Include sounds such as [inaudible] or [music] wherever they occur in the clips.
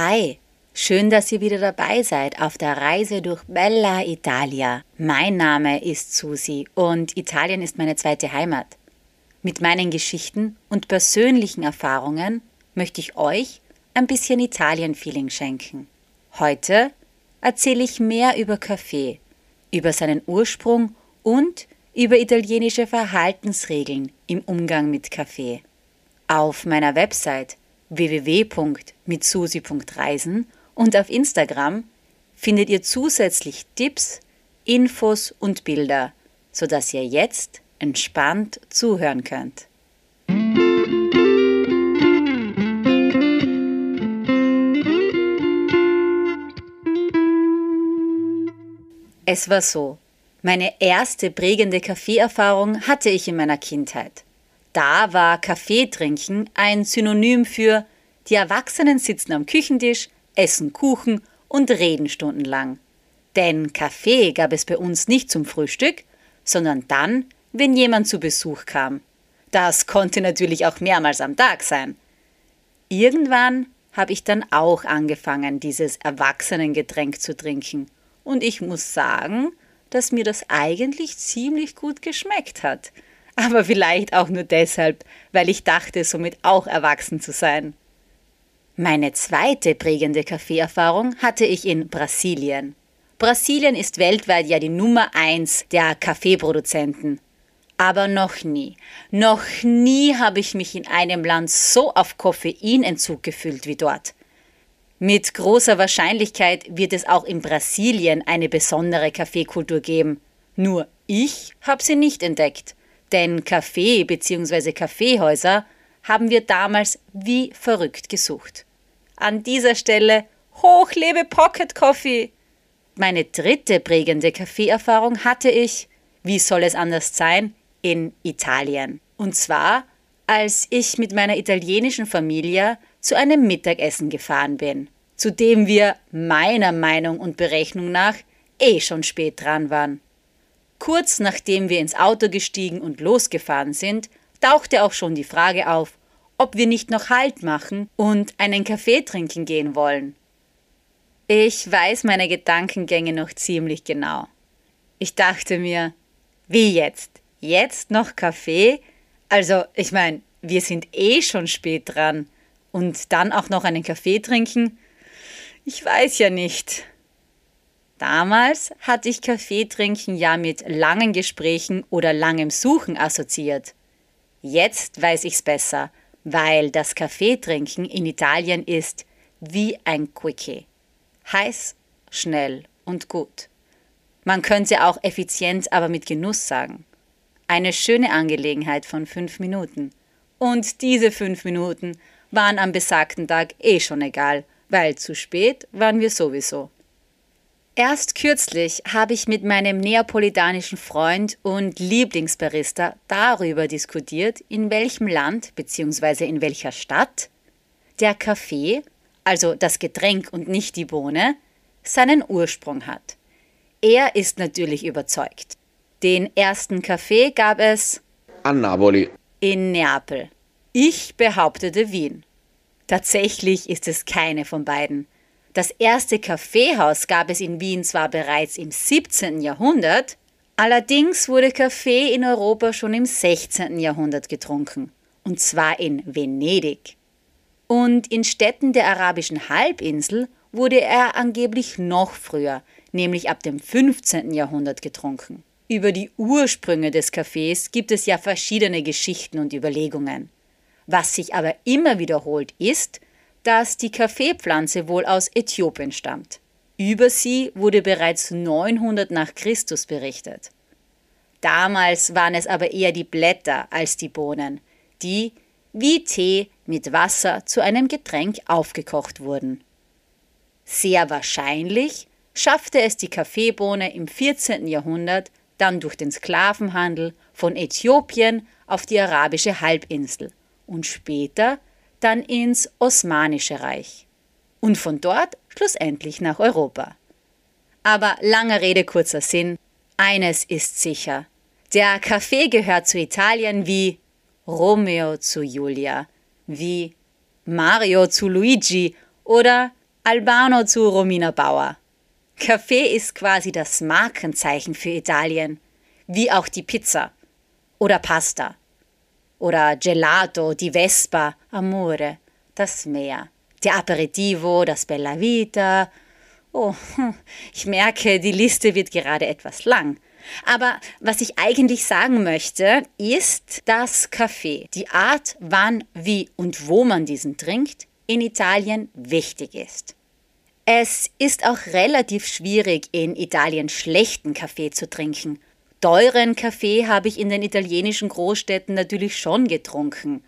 Hi, schön, dass ihr wieder dabei seid auf der Reise durch Bella Italia. Mein Name ist Susi und Italien ist meine zweite Heimat. Mit meinen Geschichten und persönlichen Erfahrungen möchte ich euch ein bisschen Italien-Feeling schenken. Heute erzähle ich mehr über Kaffee, über seinen Ursprung und über italienische Verhaltensregeln im Umgang mit Kaffee. Auf meiner Website www.mitsusi.reisen und auf Instagram findet ihr zusätzlich Tipps, Infos und Bilder, sodass ihr jetzt entspannt zuhören könnt. Es war so. Meine erste prägende Kaffeeerfahrung hatte ich in meiner Kindheit. Da war Kaffeetrinken ein Synonym für die Erwachsenen sitzen am Küchentisch, essen Kuchen und reden stundenlang. Denn Kaffee gab es bei uns nicht zum Frühstück, sondern dann, wenn jemand zu Besuch kam. Das konnte natürlich auch mehrmals am Tag sein. Irgendwann habe ich dann auch angefangen, dieses Erwachsenengetränk zu trinken. Und ich muss sagen, dass mir das eigentlich ziemlich gut geschmeckt hat. Aber vielleicht auch nur deshalb, weil ich dachte, somit auch erwachsen zu sein. Meine zweite prägende Kaffeeerfahrung hatte ich in Brasilien. Brasilien ist weltweit ja die Nummer eins der Kaffeeproduzenten. Aber noch nie, noch nie habe ich mich in einem Land so auf Koffeinentzug gefühlt wie dort. Mit großer Wahrscheinlichkeit wird es auch in Brasilien eine besondere Kaffeekultur geben. Nur ich habe sie nicht entdeckt. Denn Kaffee bzw. Kaffeehäuser haben wir damals wie verrückt gesucht. An dieser Stelle hochlebe Pocket Coffee! Meine dritte prägende Kaffeeerfahrung hatte ich, wie soll es anders sein, in Italien. Und zwar, als ich mit meiner italienischen Familie zu einem Mittagessen gefahren bin, zu dem wir meiner Meinung und Berechnung nach eh schon spät dran waren. Kurz nachdem wir ins Auto gestiegen und losgefahren sind, tauchte auch schon die Frage auf, ob wir nicht noch Halt machen und einen Kaffee trinken gehen wollen. Ich weiß meine Gedankengänge noch ziemlich genau. Ich dachte mir, wie jetzt? Jetzt noch Kaffee? Also, ich meine, wir sind eh schon spät dran. Und dann auch noch einen Kaffee trinken? Ich weiß ja nicht. Damals hatte ich Kaffee trinken ja mit langen Gesprächen oder langem Suchen assoziiert. Jetzt weiß ich's besser weil das Kaffeetrinken in Italien ist wie ein Quickie. Heiß, schnell und gut. Man könnte auch effizient, aber mit Genuss sagen. Eine schöne Angelegenheit von fünf Minuten. Und diese fünf Minuten waren am besagten Tag eh schon egal, weil zu spät waren wir sowieso. Erst kürzlich habe ich mit meinem neapolitanischen Freund und Lieblingsbarista darüber diskutiert, in welchem Land bzw. in welcher Stadt der Kaffee, also das Getränk und nicht die Bohne, seinen Ursprung hat. Er ist natürlich überzeugt. Den ersten Kaffee gab es a Napoli. In Neapel. Ich behauptete Wien. Tatsächlich ist es keine von beiden. Das erste Kaffeehaus gab es in Wien zwar bereits im 17. Jahrhundert, allerdings wurde Kaffee in Europa schon im 16. Jahrhundert getrunken, und zwar in Venedig. Und in Städten der arabischen Halbinsel wurde er angeblich noch früher, nämlich ab dem 15. Jahrhundert getrunken. Über die Ursprünge des Kaffees gibt es ja verschiedene Geschichten und Überlegungen. Was sich aber immer wiederholt ist, dass die Kaffeepflanze wohl aus Äthiopien stammt. Über sie wurde bereits 900 nach Christus berichtet. Damals waren es aber eher die Blätter als die Bohnen, die wie Tee mit Wasser zu einem Getränk aufgekocht wurden. Sehr wahrscheinlich schaffte es die Kaffeebohne im 14. Jahrhundert dann durch den Sklavenhandel von Äthiopien auf die arabische Halbinsel und später dann ins Osmanische Reich und von dort schlussendlich nach Europa. Aber langer Rede, kurzer Sinn, eines ist sicher. Der Kaffee gehört zu Italien wie Romeo zu Julia, wie Mario zu Luigi oder Albano zu Romina Bauer. Kaffee ist quasi das Markenzeichen für Italien, wie auch die Pizza oder Pasta oder Gelato, die Vespa, Amore, das Meer, der Aperitivo, das Bella Vita. Oh, hm, ich merke, die Liste wird gerade etwas lang. Aber was ich eigentlich sagen möchte, ist, dass Kaffee, die Art, wann, wie und wo man diesen trinkt, in Italien wichtig ist. Es ist auch relativ schwierig, in Italien schlechten Kaffee zu trinken. Teuren Kaffee habe ich in den italienischen Großstädten natürlich schon getrunken.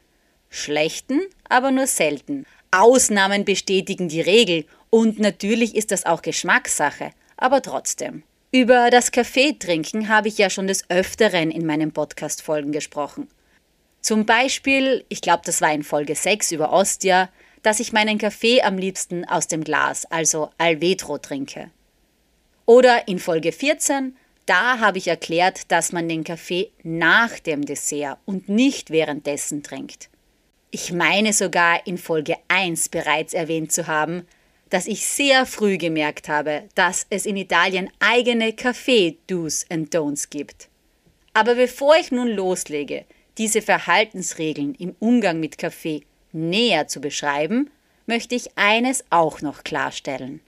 Schlechten aber nur selten. Ausnahmen bestätigen die Regel und natürlich ist das auch Geschmackssache, aber trotzdem. Über das Kaffeetrinken habe ich ja schon des Öfteren in meinen Podcast-Folgen gesprochen. Zum Beispiel, ich glaube, das war in Folge 6 über Ostia, dass ich meinen Kaffee am liebsten aus dem Glas, also Alvetro, trinke. Oder in Folge 14, da habe ich erklärt, dass man den Kaffee nach dem Dessert und nicht währenddessen trinkt. Ich meine sogar in Folge 1 bereits erwähnt zu haben, dass ich sehr früh gemerkt habe, dass es in Italien eigene Kaffee-Do's and Don'ts gibt. Aber bevor ich nun loslege, diese Verhaltensregeln im Umgang mit Kaffee näher zu beschreiben, möchte ich eines auch noch klarstellen.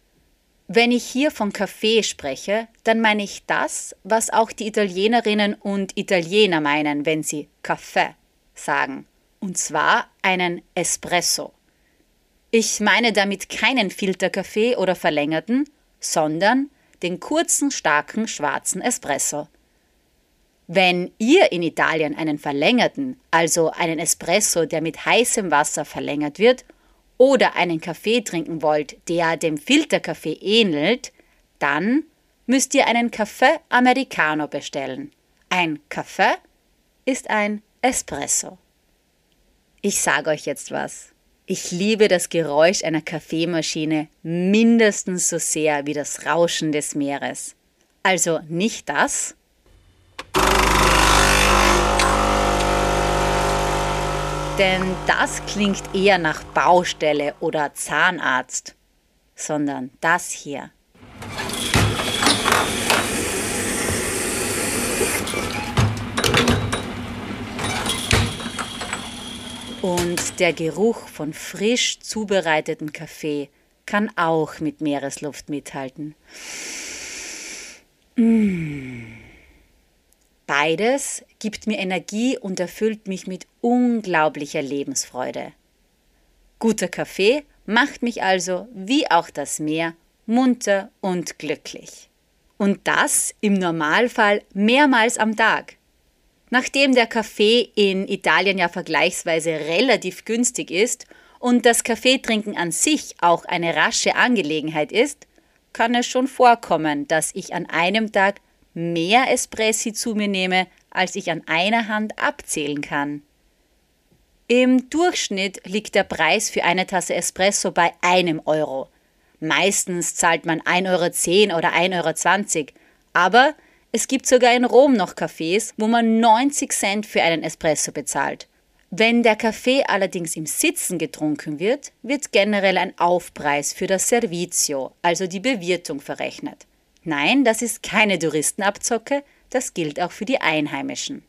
Wenn ich hier von Kaffee spreche, dann meine ich das, was auch die Italienerinnen und Italiener meinen, wenn sie Kaffee sagen, und zwar einen Espresso. Ich meine damit keinen Filterkaffee oder verlängerten, sondern den kurzen, starken, schwarzen Espresso. Wenn ihr in Italien einen verlängerten, also einen Espresso, der mit heißem Wasser verlängert wird, oder einen Kaffee trinken wollt, der dem Filterkaffee ähnelt, dann müsst ihr einen Café Americano bestellen. Ein Kaffee ist ein Espresso. Ich sage euch jetzt was. Ich liebe das Geräusch einer Kaffeemaschine mindestens so sehr wie das Rauschen des Meeres. Also nicht das, denn das klingt eher nach Baustelle oder Zahnarzt, sondern das hier. Und der Geruch von frisch zubereitetem Kaffee kann auch mit Meeresluft mithalten. Mmh. Beides gibt mir Energie und erfüllt mich mit unglaublicher Lebensfreude. Guter Kaffee macht mich also, wie auch das Meer, munter und glücklich. Und das im Normalfall mehrmals am Tag. Nachdem der Kaffee in Italien ja vergleichsweise relativ günstig ist und das Kaffeetrinken an sich auch eine rasche Angelegenheit ist, kann es schon vorkommen, dass ich an einem Tag mehr Espressi zu mir nehme, als ich an einer Hand abzählen kann. Im Durchschnitt liegt der Preis für eine Tasse Espresso bei einem Euro. Meistens zahlt man 1,10 Euro oder 1,20 Euro, aber es gibt sogar in Rom noch Cafés, wo man 90 Cent für einen Espresso bezahlt. Wenn der Kaffee allerdings im Sitzen getrunken wird, wird generell ein Aufpreis für das Servizio, also die Bewirtung, verrechnet. Nein, das ist keine Touristenabzocke, das gilt auch für die Einheimischen.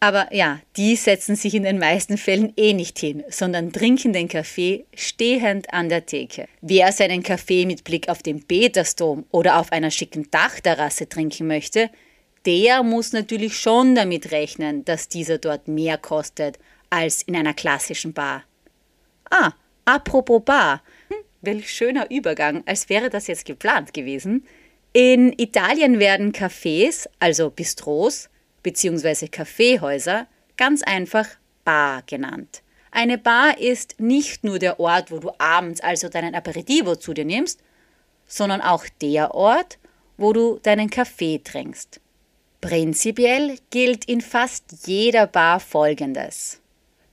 Aber ja, die setzen sich in den meisten Fällen eh nicht hin, sondern trinken den Kaffee stehend an der Theke. Wer seinen Kaffee mit Blick auf den Petersdom oder auf einer schicken Dachterrasse trinken möchte, der muss natürlich schon damit rechnen, dass dieser dort mehr kostet als in einer klassischen Bar. Ah, apropos Bar. Hm, welch schöner Übergang, als wäre das jetzt geplant gewesen. In Italien werden Cafés, also Bistros bzw. Kaffeehäuser, ganz einfach Bar genannt. Eine Bar ist nicht nur der Ort, wo du abends also deinen Aperitivo zu dir nimmst, sondern auch der Ort, wo du deinen Kaffee trinkst. Prinzipiell gilt in fast jeder Bar Folgendes.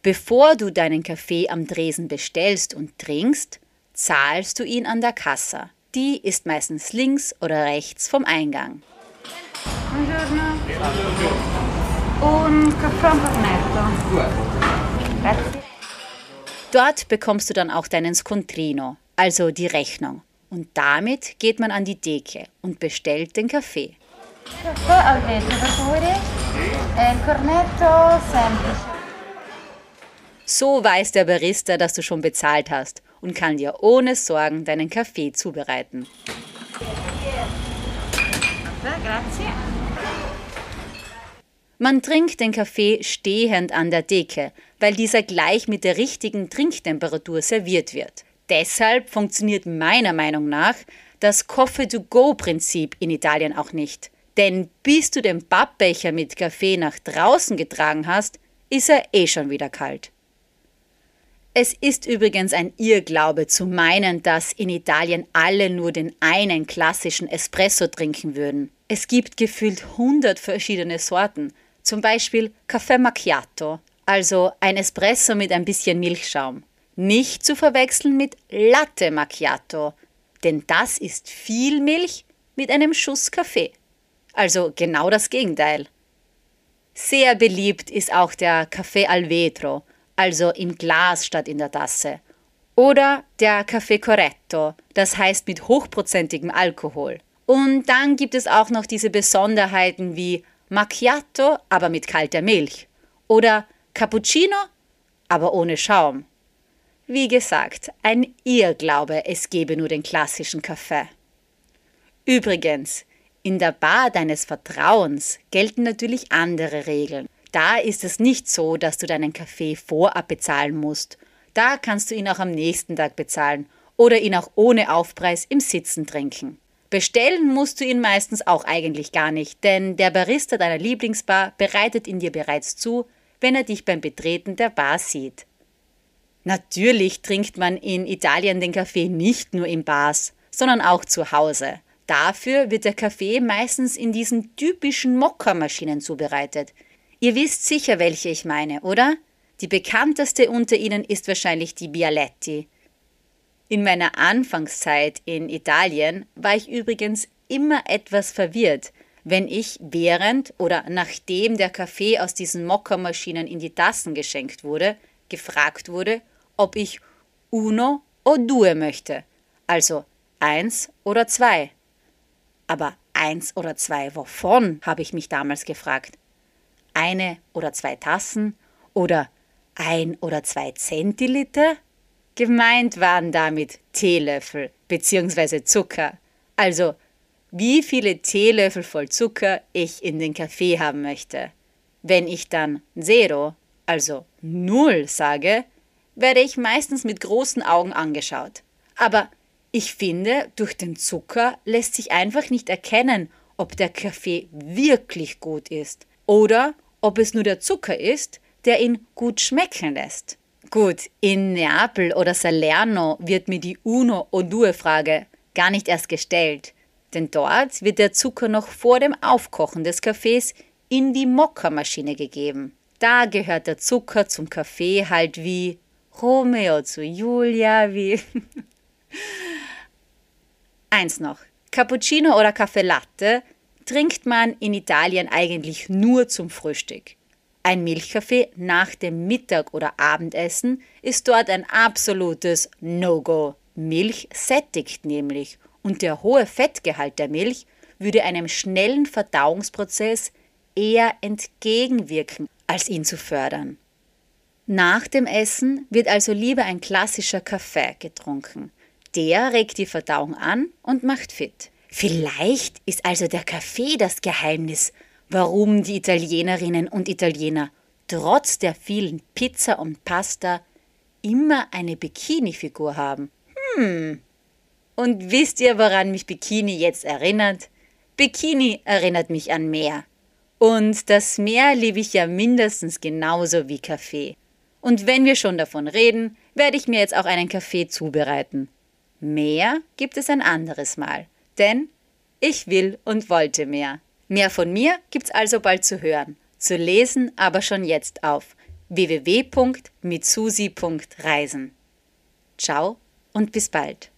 Bevor du deinen Kaffee am Dresen bestellst und trinkst, zahlst du ihn an der Kasse. Die ist meistens links oder rechts vom Eingang. Buongiorno. Un caffè cornetto. Dort bekommst du dann auch deinen Scontrino, also die Rechnung. Und damit geht man an die Theke und bestellt den Kaffee. So weiß der Barista, dass du schon bezahlt hast und kann dir ohne Sorgen deinen Kaffee zubereiten. Grazie. Man trinkt den Kaffee stehend an der Theke, weil dieser gleich mit der richtigen Trinktemperatur serviert wird. Deshalb funktioniert meiner Meinung nach das Coffee-to-go-Prinzip in Italien auch nicht. Denn bis du den Pappbecher mit Kaffee nach draußen getragen hast, ist er eh schon wieder kalt. Es ist übrigens ein Irrglaube zu meinen, dass in Italien alle nur den einen klassischen Espresso trinken würden. Es gibt gefühlt 100 verschiedene Sorten, zum Beispiel Café Macchiato, also ein Espresso mit ein bisschen Milchschaum. Nicht zu verwechseln mit Latte Macchiato, denn das ist viel Milch mit einem Schuss Kaffee. Also genau das Gegenteil. Sehr beliebt ist auch der Café al vetro, also im Glas statt in der Tasse. Oder der Café Corretto, das heißt mit hochprozentigem Alkohol. Und dann gibt es auch noch diese Besonderheiten wie Macchiato, aber mit kalter Milch. Oder Cappuccino, aber ohne Schaum. Wie gesagt, ein Irrglaube, es gebe nur den klassischen Kaffee. Übrigens, in der Bar deines Vertrauens gelten natürlich andere Regeln. Da ist es nicht so, dass du deinen Kaffee vorab bezahlen musst. Da kannst du ihn auch am nächsten Tag bezahlen oder ihn auch ohne Aufpreis im Sitzen trinken. Bestellen musst du ihn meistens auch eigentlich gar nicht, denn der Barista deiner Lieblingsbar bereitet ihn dir bereits zu, wenn er dich beim Betreten der Bar sieht. Natürlich trinkt man in Italien den Kaffee nicht nur in Bars, sondern auch zu Hause. Dafür wird der Kaffee meistens in diesen typischen Mokka-Maschinen zubereitet. Ihr wisst sicher, welche ich meine, oder? Die bekannteste unter ihnen ist wahrscheinlich die Bialetti. In meiner Anfangszeit in Italien war ich übrigens immer etwas verwirrt, wenn ich während oder nachdem der Kaffee aus diesen Mokka-Maschinen in die Tassen geschenkt wurde, gefragt wurde, ob ich uno o due möchte, also eins oder zwei. Aber eins oder zwei wovon, habe ich mich damals gefragt. Eine oder zwei Tassen oder ein oder zwei Zentiliter? Gemeint waren damit Teelöffel bzw. Zucker. Also wie viele Teelöffel voll Zucker ich in den Kaffee haben möchte. Wenn ich dann Zero, also Null sage, werde ich meistens mit großen Augen angeschaut. Aber ich finde, durch den Zucker lässt sich einfach nicht erkennen, ob der Kaffee wirklich gut ist oder ob es nur der Zucker ist, der ihn gut schmecken lässt. Gut, in Neapel oder Salerno wird mir die Uno o Due Frage gar nicht erst gestellt, denn dort wird der Zucker noch vor dem Aufkochen des Kaffees in die Mokka-Maschine gegeben. Da gehört der Zucker zum Kaffee halt wie Romeo zu Julia, wie [laughs] Eins noch. Cappuccino oder Kaffee Latte trinkt man in Italien eigentlich nur zum Frühstück. Ein Milchkaffee nach dem Mittag- oder Abendessen ist dort ein absolutes No-Go. Milch sättigt nämlich und der hohe Fettgehalt der Milch würde einem schnellen Verdauungsprozess eher entgegenwirken, als ihn zu fördern. Nach dem Essen wird also lieber ein klassischer Kaffee getrunken. Der regt die Verdauung an und macht fit. Vielleicht ist also der Kaffee das Geheimnis, warum die Italienerinnen und Italiener trotz der vielen Pizza und Pasta immer eine Bikini-Figur haben. Hm. Und wisst ihr, woran mich Bikini jetzt erinnert? Bikini erinnert mich an Meer. Und das Meer liebe ich ja mindestens genauso wie Kaffee. Und wenn wir schon davon reden, werde ich mir jetzt auch einen Kaffee zubereiten. Mehr gibt es ein anderes Mal, denn ich will und wollte mehr. Mehr von mir gibt's also bald zu hören, zu lesen aber schon jetzt auf www.mitsusi.reisen. Ciao und bis bald.